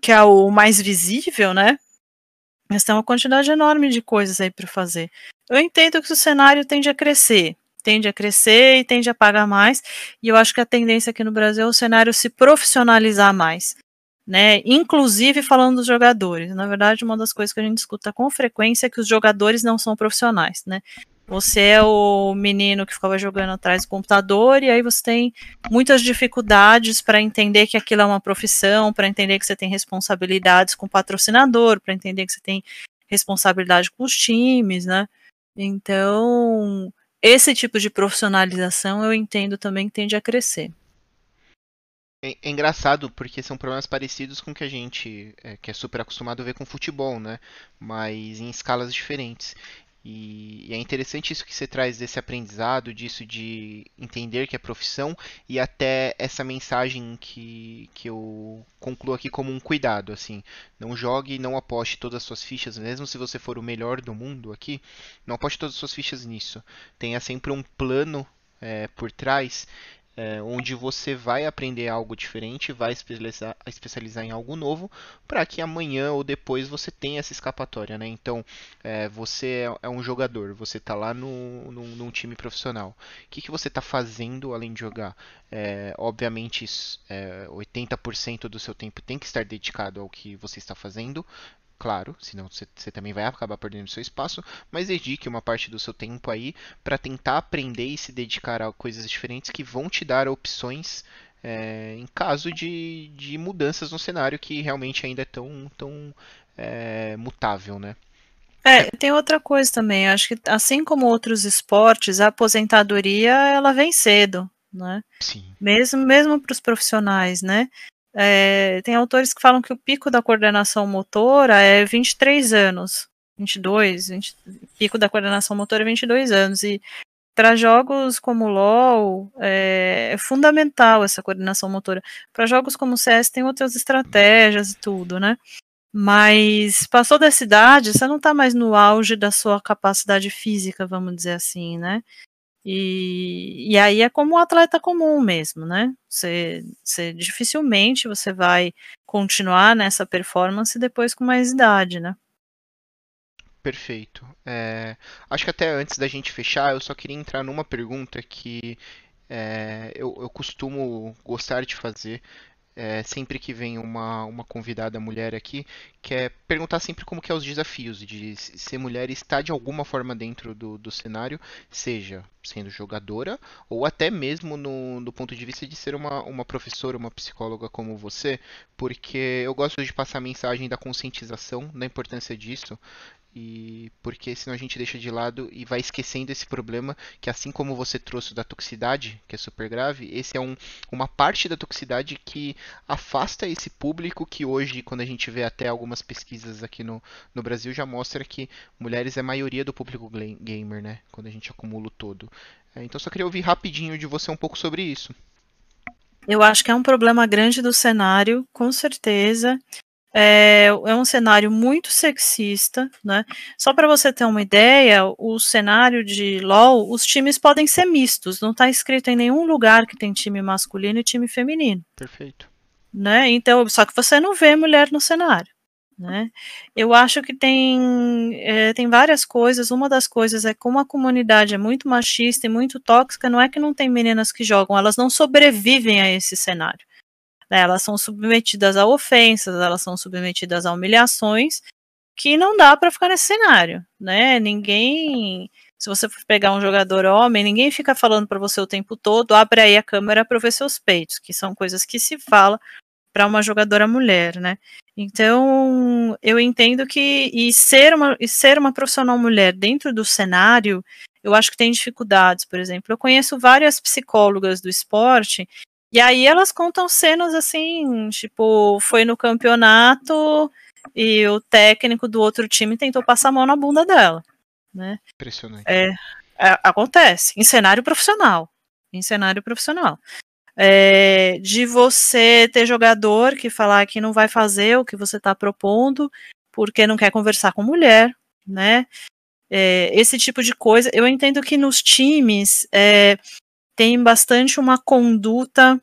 Que é o mais visível, né? Mas tem uma quantidade enorme de coisas aí para fazer. Eu entendo que o cenário tende a crescer, tende a crescer e tende a pagar mais, e eu acho que a tendência aqui no Brasil é o cenário se profissionalizar mais. Né? Inclusive falando dos jogadores. Na verdade, uma das coisas que a gente escuta com frequência é que os jogadores não são profissionais, né? Você é o menino que ficava jogando atrás do computador e aí você tem muitas dificuldades para entender que aquilo é uma profissão, para entender que você tem responsabilidades com o patrocinador, para entender que você tem responsabilidade com os times, né? Então, esse tipo de profissionalização eu entendo também que tende a crescer. É, é engraçado porque são problemas parecidos com que a gente é, que é super acostumado a ver com futebol, né? Mas em escalas diferentes. E, e é interessante isso que você traz desse aprendizado, disso de entender que é profissão e até essa mensagem que, que eu concluo aqui como um cuidado, assim. Não jogue, não aposte todas as suas fichas, mesmo se você for o melhor do mundo aqui, não aposte todas as suas fichas nisso. Tenha sempre um plano é, por trás é, onde você vai aprender algo diferente, vai especializar, especializar em algo novo, para que amanhã ou depois você tenha essa escapatória, né? Então, é, você é, é, um jogador, você está lá no, no, num time profissional. O que, que você está fazendo além de jogar? É, obviamente, 80% é, do seu tempo tem que estar dedicado ao que você está fazendo, claro, senão você, também vai acabar perdendo seu espaço, mas dedique uma parte do seu tempo aí para tentar aprender e se dedicar a coisas diferentes que vão te dar opções é, em caso de, de mudanças no cenário que realmente ainda é tão, tão é, mutável, né? É, tem outra coisa também. Acho que assim como outros esportes, a aposentadoria ela vem cedo, né? Sim. Mesmo mesmo para os profissionais, né? É, tem autores que falam que o pico da coordenação motora é 23 anos, 22, 20, pico da coordenação motora é 22 anos, e para jogos como LoL é, é, fundamental essa coordenação motora. Para jogos como CS tem outras estratégias e tudo, né? Mas passou dessa idade, você não está mais no auge da sua capacidade física, vamos dizer assim, né? E, e aí é como um atleta comum mesmo, né? Você, você dificilmente você vai continuar nessa performance depois com mais idade, né? Perfeito. É, acho que até antes da gente fechar, eu só queria entrar numa pergunta que é, eu, eu costumo gostar de fazer é, sempre que vem uma, uma convidada mulher aqui, que é perguntar sempre como que é os desafios de ser mulher e estar de alguma forma dentro do, do cenário, seja sendo jogadora ou até mesmo no, do ponto de vista de ser uma, uma professora, uma psicóloga como você, porque eu gosto de passar a mensagem da conscientização, da importância disso, e porque senão a gente deixa de lado e vai esquecendo esse problema que assim como você trouxe da toxicidade, que é super grave, esse é um, uma parte da toxicidade que afasta esse público que hoje, quando a gente vê até algumas pesquisas aqui no, no Brasil, já mostra que mulheres é a maioria do público gamer, né? Quando a gente acumula o todo. É, então só queria ouvir rapidinho de você um pouco sobre isso. Eu acho que é um problema grande do cenário, com certeza. É, é um cenário muito sexista, né? Só para você ter uma ideia, o cenário de LoL, os times podem ser mistos, não está escrito em nenhum lugar que tem time masculino e time feminino. Perfeito. Né? Então, só que você não vê mulher no cenário. Né? Eu acho que tem, é, tem várias coisas. Uma das coisas é como a comunidade é muito machista e muito tóxica, não é que não tem meninas que jogam, elas não sobrevivem a esse cenário. Né? Elas são submetidas a ofensas, elas são submetidas a humilhações que não dá para ficar nesse cenário, né? Ninguém, se você for pegar um jogador homem, ninguém fica falando para você o tempo todo, abre aí a câmera para ver seus peitos, que são coisas que se fala para uma jogadora mulher, né? Então, eu entendo que e ser uma e ser uma profissional mulher dentro do cenário, eu acho que tem dificuldades, por exemplo. Eu conheço várias psicólogas do esporte e aí elas contam cenas assim, tipo, foi no campeonato e o técnico do outro time tentou passar a mão na bunda dela, né? Impressionante. É, é, acontece em cenário profissional, em cenário profissional. É, de você ter jogador que falar que não vai fazer o que você está propondo porque não quer conversar com mulher, né? É, esse tipo de coisa. Eu entendo que nos times é, tem bastante uma conduta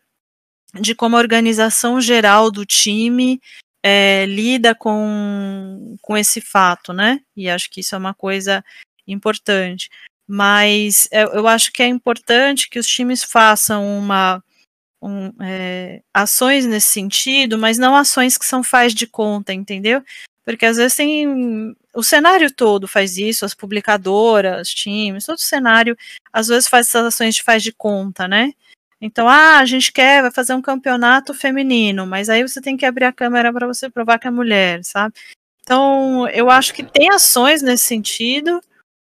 de como a organização geral do time é, lida com, com esse fato, né? E acho que isso é uma coisa importante. Mas é, eu acho que é importante que os times façam uma um, é, ações nesse sentido, mas não ações que são faz de conta, entendeu? Porque às vezes tem. O cenário todo faz isso, as publicadoras, times, todo o cenário, às vezes faz essas ações de faz de conta, né? Então, ah, a gente quer, vai fazer um campeonato feminino, mas aí você tem que abrir a câmera para você provar que é mulher, sabe? Então, eu acho que tem ações nesse sentido,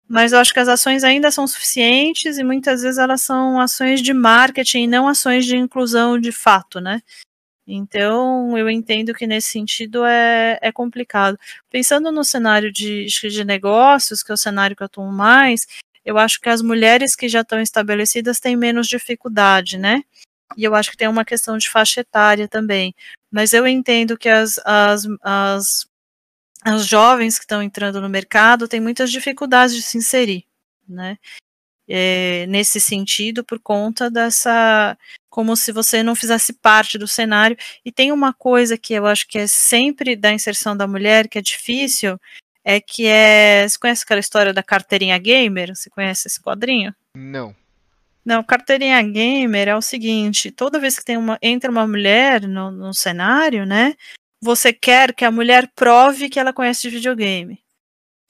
mas eu acho que as ações ainda são suficientes e muitas vezes elas são ações de marketing, não ações de inclusão de fato, né? Então, eu entendo que nesse sentido é, é complicado. Pensando no cenário de, de negócios, que é o cenário que eu atuo mais, eu acho que as mulheres que já estão estabelecidas têm menos dificuldade, né? E eu acho que tem uma questão de faixa etária também. Mas eu entendo que as, as, as, as jovens que estão entrando no mercado têm muitas dificuldades de se inserir, né? É, nesse sentido, por conta dessa. Como se você não fizesse parte do cenário. E tem uma coisa que eu acho que é sempre da inserção da mulher, que é difícil, é que é. Você conhece aquela história da carteirinha gamer? Você conhece esse quadrinho? Não. Não, carteirinha gamer é o seguinte: toda vez que tem uma, entra uma mulher no, no cenário, né? Você quer que a mulher prove que ela conhece de videogame.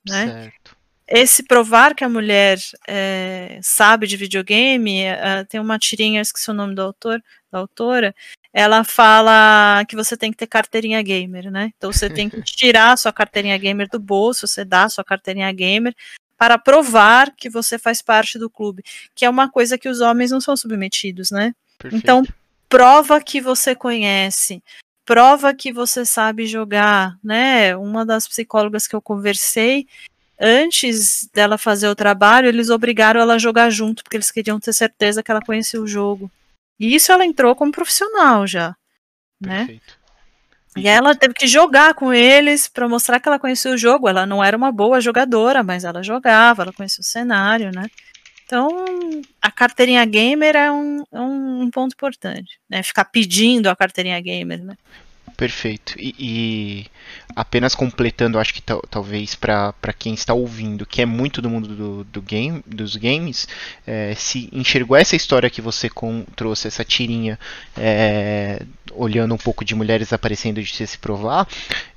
Né? Certo. Esse provar que a mulher é, sabe de videogame, é, tem uma tirinha, esqueci o nome do autor, da autora, ela fala que você tem que ter carteirinha gamer, né? Então você tem que tirar a sua carteirinha gamer do bolso, você dá a sua carteirinha gamer para provar que você faz parte do clube, que é uma coisa que os homens não são submetidos, né? Perfeito. Então, prova que você conhece, prova que você sabe jogar, né? Uma das psicólogas que eu conversei, antes dela fazer o trabalho, eles obrigaram ela a jogar junto, porque eles queriam ter certeza que ela conhecia o jogo. E isso ela entrou como profissional já, né? Perfeito. E ela teve que jogar com eles para mostrar que ela conhecia o jogo. Ela não era uma boa jogadora, mas ela jogava, ela conhecia o cenário, né? Então, a carteirinha gamer é um, é um ponto importante, né? Ficar pedindo a carteirinha gamer, né? Perfeito. E, e apenas completando, acho que talvez para quem está ouvindo, que é muito do mundo do, do game, dos games, é, se enxergou essa história que você com, trouxe, essa tirinha, é, olhando um pouco de mulheres aparecendo de se provar,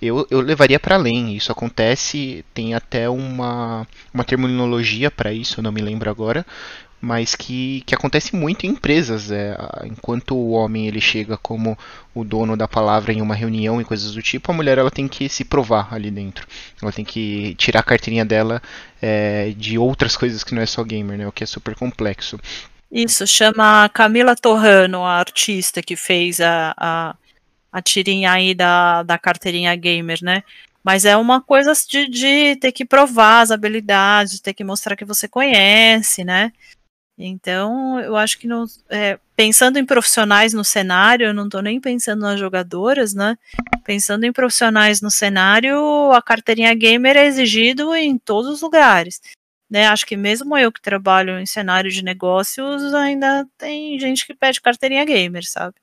eu, eu levaria para além. Isso acontece, tem até uma, uma terminologia para isso, eu não me lembro agora, mas que, que acontece muito em empresas. É, enquanto o homem ele chega como o dono da palavra em uma reunião e coisas do tipo, a mulher ela tem que se provar ali dentro. Ela tem que tirar a carteirinha dela é, de outras coisas que não é só gamer, né, o que é super complexo. Isso, chama Camila Torrano, a artista que fez a, a, a tirinha aí da, da carteirinha gamer, né? Mas é uma coisa de, de ter que provar as habilidades, de ter que mostrar que você conhece, né? Então, eu acho que no, é, pensando em profissionais no cenário, eu não estou nem pensando nas jogadoras, né? Pensando em profissionais no cenário, a carteirinha gamer é exigido em todos os lugares. Né? Acho que mesmo eu que trabalho em cenário de negócios, ainda tem gente que pede carteirinha gamer, sabe?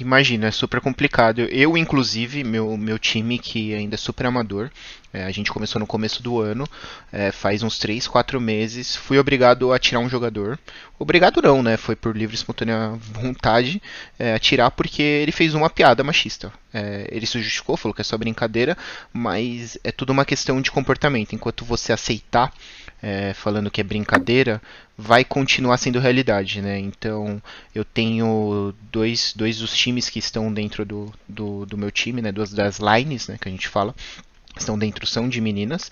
Imagina, é super complicado. Eu, inclusive, meu, meu time, que ainda é super amador, é, a gente começou no começo do ano, é, faz uns 3, 4 meses, fui obrigado a tirar um jogador. Obrigado não, né? Foi por livre e espontânea vontade é, a tirar porque ele fez uma piada machista. É, ele se justificou, falou que é só brincadeira, mas é tudo uma questão de comportamento. Enquanto você aceitar é, falando que é brincadeira, vai continuar sendo realidade, né? Então eu tenho dois, dois dos times que estão dentro do, do, do meu time, né? Duas das lines, né? Que a gente fala, estão dentro são de meninas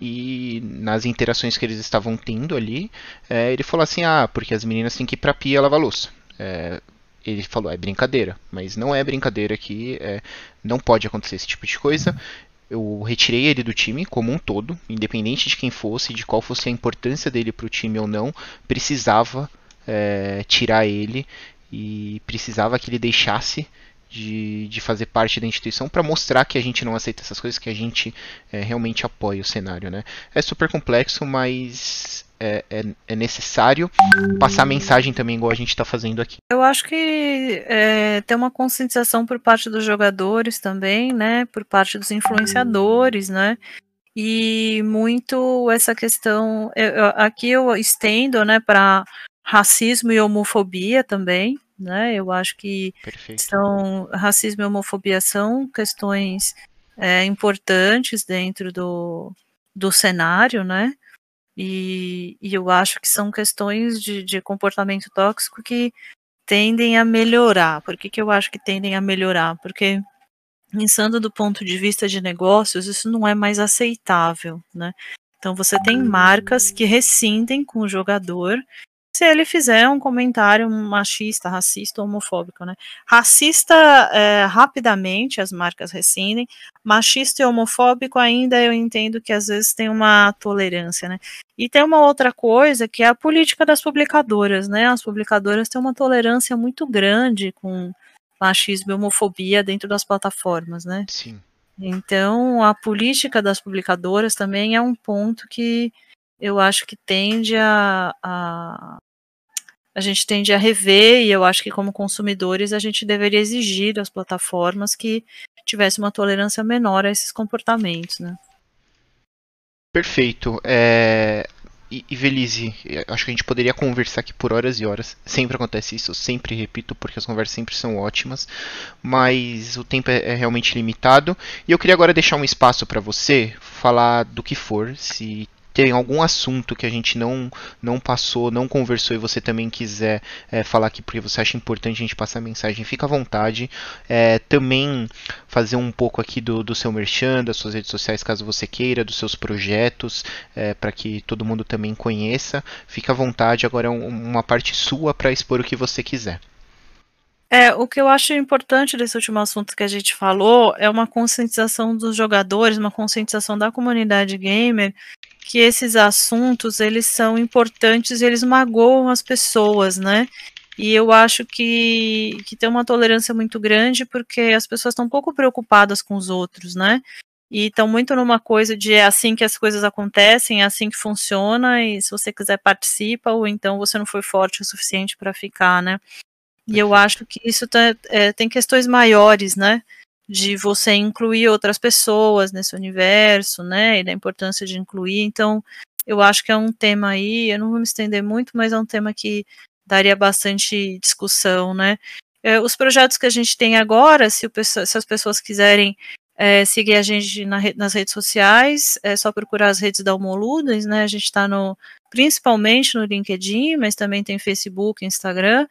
e nas interações que eles estavam tendo ali, é, ele falou assim, ah, porque as meninas têm que ir pra pia lavar louça. É, ele falou, é brincadeira, mas não é brincadeira aqui, é, não pode acontecer esse tipo de coisa eu retirei ele do time como um todo, independente de quem fosse, de qual fosse a importância dele para o time ou não, precisava é, tirar ele e precisava que ele deixasse de, de fazer parte da instituição para mostrar que a gente não aceita essas coisas, que a gente é, realmente apoia o cenário. Né? É super complexo, mas é, é, é, necessário passar mensagem também, igual a gente está fazendo aqui. Eu acho que é, tem uma conscientização por parte dos jogadores também, né? Por parte dos influenciadores, né? E muito essa questão. Eu, aqui eu estendo, né, para racismo e homofobia também, né? Eu acho que Perfeito. são racismo e homofobia são questões é, importantes dentro do, do cenário, né? E, e eu acho que são questões de, de comportamento tóxico que tendem a melhorar. Por que, que eu acho que tendem a melhorar? Porque pensando do ponto de vista de negócios, isso não é mais aceitável, né? Então você tem marcas que rescindem com o jogador se ele fizer um comentário machista, racista, homofóbico, né? Racista, é, rapidamente as marcas rescindem. Machista e homofóbico ainda eu entendo que às vezes tem uma tolerância, né? E tem uma outra coisa que é a política das publicadoras, né? As publicadoras têm uma tolerância muito grande com machismo e homofobia dentro das plataformas, né? Sim. Então, a política das publicadoras também é um ponto que eu acho que tende a, a, a gente tende a rever, e eu acho que como consumidores a gente deveria exigir das plataformas que tivesse uma tolerância menor a esses comportamentos, né? Perfeito. É... E, e Velize, acho que a gente poderia conversar aqui por horas e horas. Sempre acontece isso, eu sempre repito, porque as conversas sempre são ótimas, mas o tempo é, é realmente limitado. E eu queria agora deixar um espaço para você falar do que for, se tem algum assunto que a gente não, não passou, não conversou e você também quiser é, falar aqui porque você acha importante a gente passar a mensagem, fica à vontade. É, também fazer um pouco aqui do, do seu merchan, das suas redes sociais, caso você queira, dos seus projetos, é, para que todo mundo também conheça. Fica à vontade, agora é um, uma parte sua para expor o que você quiser. É, o que eu acho importante desse último assunto que a gente falou é uma conscientização dos jogadores, uma conscientização da comunidade gamer que esses assuntos eles são importantes eles magoam as pessoas, né? E eu acho que, que tem uma tolerância muito grande porque as pessoas estão pouco preocupadas com os outros, né? E estão muito numa coisa de é assim que as coisas acontecem, é assim que funciona, e se você quiser participa, ou então você não foi forte o suficiente para ficar, né? E eu acho que isso tá, é, tem questões maiores, né? de você incluir outras pessoas nesse universo, né, e da importância de incluir. Então, eu acho que é um tema aí, eu não vou me estender muito, mas é um tema que daria bastante discussão, né. É, os projetos que a gente tem agora, se, se as pessoas quiserem é, seguir a gente na, nas redes sociais, é só procurar as redes da Homoludas, né, a gente está no, principalmente no LinkedIn, mas também tem Facebook, Instagram,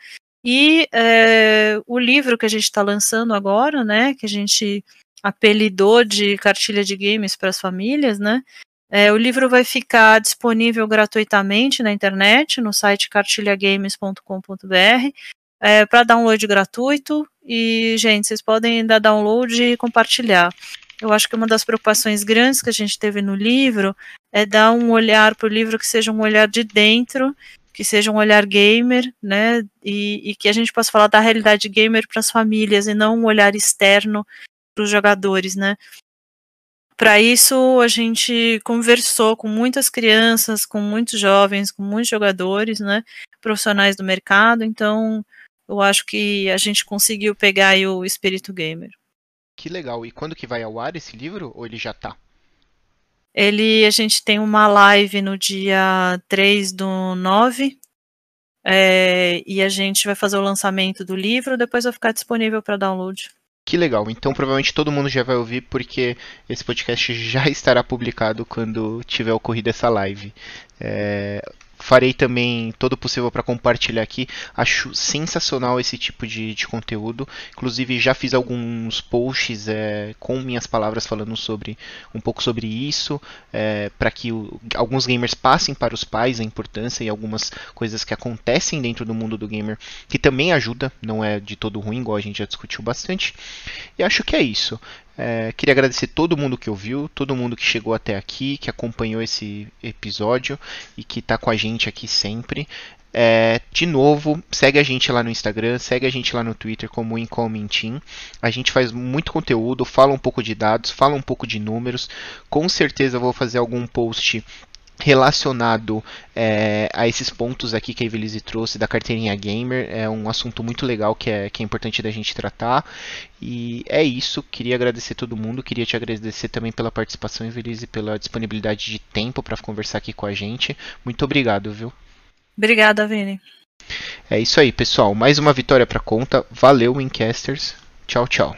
e é, o livro que a gente está lançando agora, né, que a gente apelidou de cartilha de games para as famílias, né, é, o livro vai ficar disponível gratuitamente na internet, no site cartilhagames.com.br, é, para download gratuito. E, gente, vocês podem dar download e compartilhar. Eu acho que uma das preocupações grandes que a gente teve no livro é dar um olhar para o livro que seja um olhar de dentro que seja um olhar gamer, né, e, e que a gente possa falar da realidade gamer para as famílias e não um olhar externo para os jogadores, né. Para isso, a gente conversou com muitas crianças, com muitos jovens, com muitos jogadores, né, profissionais do mercado, então eu acho que a gente conseguiu pegar o espírito gamer. Que legal. E quando que vai ao ar esse livro ou ele já está? Ele, a gente tem uma live no dia 3 do 9, é, e a gente vai fazer o lançamento do livro, depois vai ficar disponível para download. Que legal. Então provavelmente todo mundo já vai ouvir porque esse podcast já estará publicado quando tiver ocorrido essa live. É, farei também todo o possível para compartilhar aqui. Acho sensacional esse tipo de, de conteúdo. Inclusive já fiz alguns posts é, com minhas palavras falando sobre um pouco sobre isso, é, para que o, alguns gamers passem para os pais a importância e algumas coisas que acontecem dentro do mundo do gamer que também ajuda, não é de todo ruim, igual a gente já discutiu bastante. E acho que é isso. É, queria agradecer todo mundo que ouviu, todo mundo que chegou até aqui, que acompanhou esse episódio e que está com a gente aqui sempre. É, de novo, segue a gente lá no Instagram, segue a gente lá no Twitter como Incoming Team. A gente faz muito conteúdo, fala um pouco de dados, fala um pouco de números. Com certeza vou fazer algum post relacionado é, a esses pontos aqui que a Evelise trouxe da carteirinha gamer. É um assunto muito legal que é, que é importante da gente tratar. E é isso. Queria agradecer todo mundo. Queria te agradecer também pela participação, Evelise, pela disponibilidade de tempo para conversar aqui com a gente. Muito obrigado, viu? Obrigada, Vini. É isso aí, pessoal. Mais uma vitória para conta. Valeu, Wincasters. Tchau, tchau.